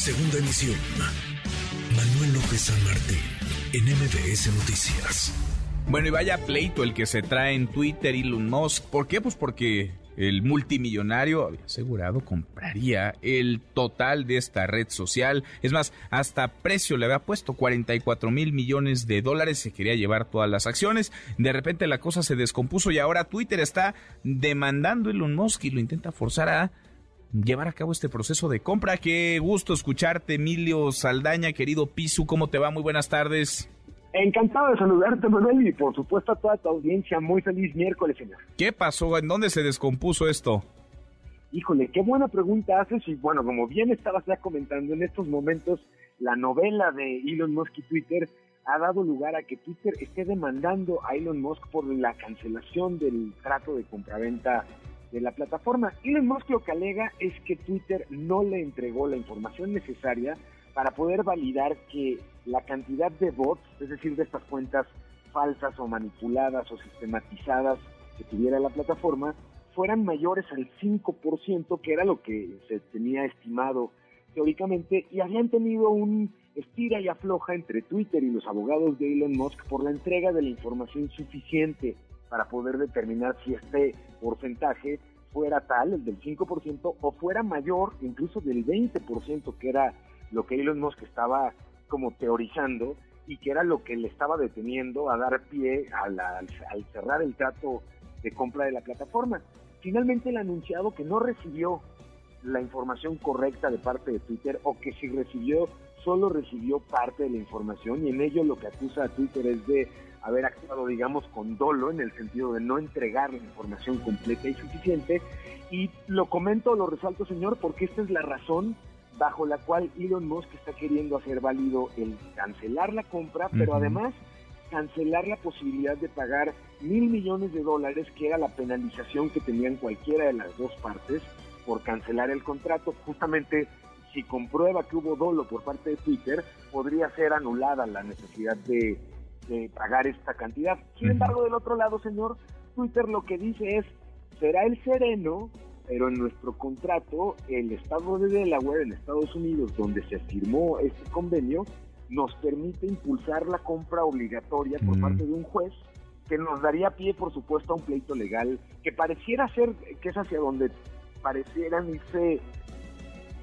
Segunda emisión. Manuel López San Martín, en MBS Noticias. Bueno, y vaya pleito el que se trae en Twitter Elon Musk. ¿Por qué? Pues porque el multimillonario había asegurado compraría el total de esta red social. Es más, hasta precio le había puesto 44 mil millones de dólares. Se quería llevar todas las acciones. De repente la cosa se descompuso y ahora Twitter está demandando a Elon Musk y lo intenta forzar a llevar a cabo este proceso de compra. Qué gusto escucharte, Emilio Saldaña, querido Pisu. ¿Cómo te va? Muy buenas tardes. Encantado de saludarte, Manuel, y por supuesto a toda tu audiencia. Muy feliz miércoles, señor. ¿Qué pasó? ¿En dónde se descompuso esto? Híjole, qué buena pregunta haces. Y bueno, como bien estabas ya comentando, en estos momentos la novela de Elon Musk y Twitter ha dado lugar a que Twitter esté demandando a Elon Musk por la cancelación del trato de compraventa de la plataforma. Elon Musk lo que alega es que Twitter no le entregó la información necesaria para poder validar que la cantidad de bots, es decir, de estas cuentas falsas o manipuladas o sistematizadas que tuviera la plataforma, fueran mayores al 5%, que era lo que se tenía estimado teóricamente, y habían tenido un estira y afloja entre Twitter y los abogados de Elon Musk por la entrega de la información suficiente para poder determinar si este porcentaje fuera tal, el del 5%, o fuera mayor, incluso del 20%, que era lo que Elon Musk estaba como teorizando y que era lo que le estaba deteniendo a dar pie al, cerrar el trato de compra de la plataforma. Finalmente el anunciado que no recibió la información correcta de parte de Twitter o que si recibió, solo recibió parte de la información y en ello lo que acusa a Twitter es de haber actuado, digamos, con dolo en el sentido de no entregar la información completa y suficiente. Y lo comento, lo resalto, señor, porque esta es la razón bajo la cual Elon Musk está queriendo hacer válido el cancelar la compra, pero además cancelar la posibilidad de pagar mil millones de dólares, que era la penalización que tenían cualquiera de las dos partes por cancelar el contrato. Justamente si comprueba que hubo dolo por parte de Twitter, podría ser anulada la necesidad de, pagar esta cantidad. Sin embargo, del otro lado, señor, Twitter lo que dice es, será el sereno pero en nuestro contrato, el estado de Delaware, en Estados Unidos, donde se firmó este convenio, nos permite impulsar la compra obligatoria por mm. parte de un juez que nos daría pie, por supuesto, a un pleito legal que pareciera ser que es hacia donde parecieran irse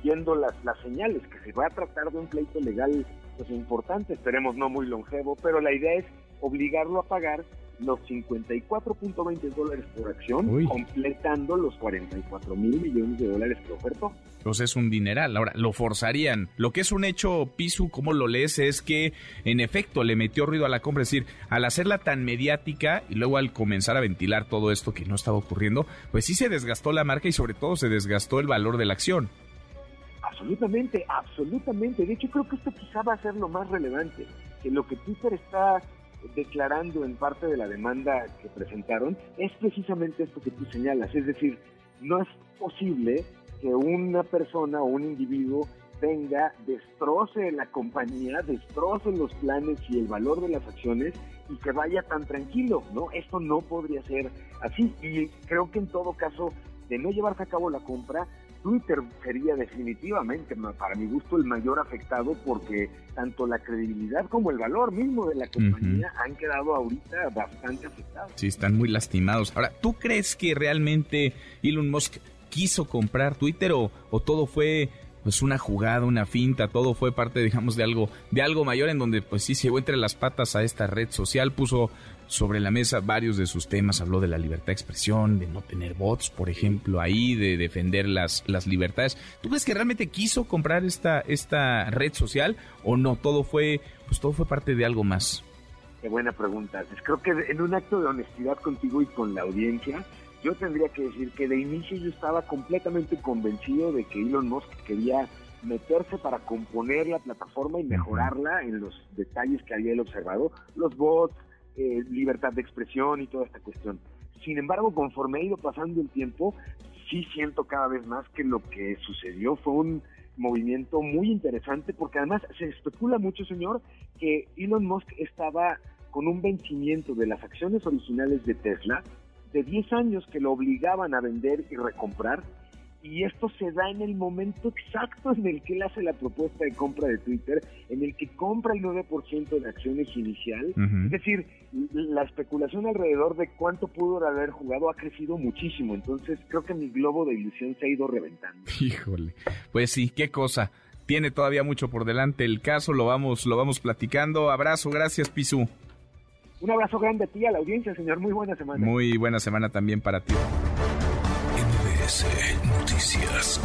yendo las, las señales, que se va a tratar de un pleito legal pues importante, esperemos no muy longevo, pero la idea es obligarlo a pagar los 54.20 dólares por acción, completando los 44 mil millones de dólares que ofertó. Entonces es un dineral. Ahora, lo forzarían. Lo que es un hecho, Pisu, como lo lees, es que en efecto le metió ruido a la compra. Es decir, al hacerla tan mediática y luego al comenzar a ventilar todo esto que no estaba ocurriendo, pues sí se desgastó la marca y sobre todo se desgastó el valor de la acción. Absolutamente, absolutamente. De hecho, creo que esto quizá va a ser lo más relevante, que lo que Twitter está declarando en parte de la demanda que presentaron es precisamente esto que tú señalas, es decir, no es posible que una persona o un individuo venga, destroce la compañía, destroce los planes y el valor de las acciones y que vaya tan tranquilo, ¿no? Esto no podría ser así y creo que en todo caso de no llevarse a cabo la compra, Twitter sería definitivamente, para mi gusto, el mayor afectado porque tanto la credibilidad como el valor mismo de la compañía han quedado ahorita bastante afectados. Sí, están muy lastimados. Ahora, ¿tú crees que realmente Elon Musk quiso comprar Twitter o, o todo fue pues una jugada, una finta, todo fue parte, digamos, de algo, de algo mayor en donde pues sí se llevó entre las patas a esta red social, puso sobre la mesa varios de sus temas, habló de la libertad de expresión, de no tener bots, por ejemplo, ahí, de defender las, las libertades. ¿Tú crees que realmente quiso comprar esta, esta red social o no? Todo fue, pues todo fue parte de algo más. Qué buena pregunta. Creo que en un acto de honestidad contigo y con la audiencia, yo tendría que decir que de inicio yo estaba completamente convencido de que Elon Musk quería meterse para componer la plataforma y mejorarla en los detalles que había él observado, los bots, eh, libertad de expresión y toda esta cuestión. Sin embargo, conforme ha ido pasando el tiempo, sí siento cada vez más que lo que sucedió fue un movimiento muy interesante porque además se especula mucho, señor, que Elon Musk estaba con un vencimiento de las acciones originales de Tesla de 10 años que lo obligaban a vender y recomprar y esto se da en el momento exacto en el que él hace la propuesta de compra de Twitter, en el que compra el 9% de acciones inicial. Es decir, la especulación alrededor de cuánto pudo haber jugado ha crecido muchísimo. Entonces creo que mi globo de ilusión se ha ido reventando. Híjole, pues sí, qué cosa. Tiene todavía mucho por delante el caso, lo vamos, lo vamos platicando. Abrazo, gracias, Pisu. Un abrazo grande a ti, a la audiencia, señor. Muy buena semana. Muy buena semana también para ti. MBS Noticias.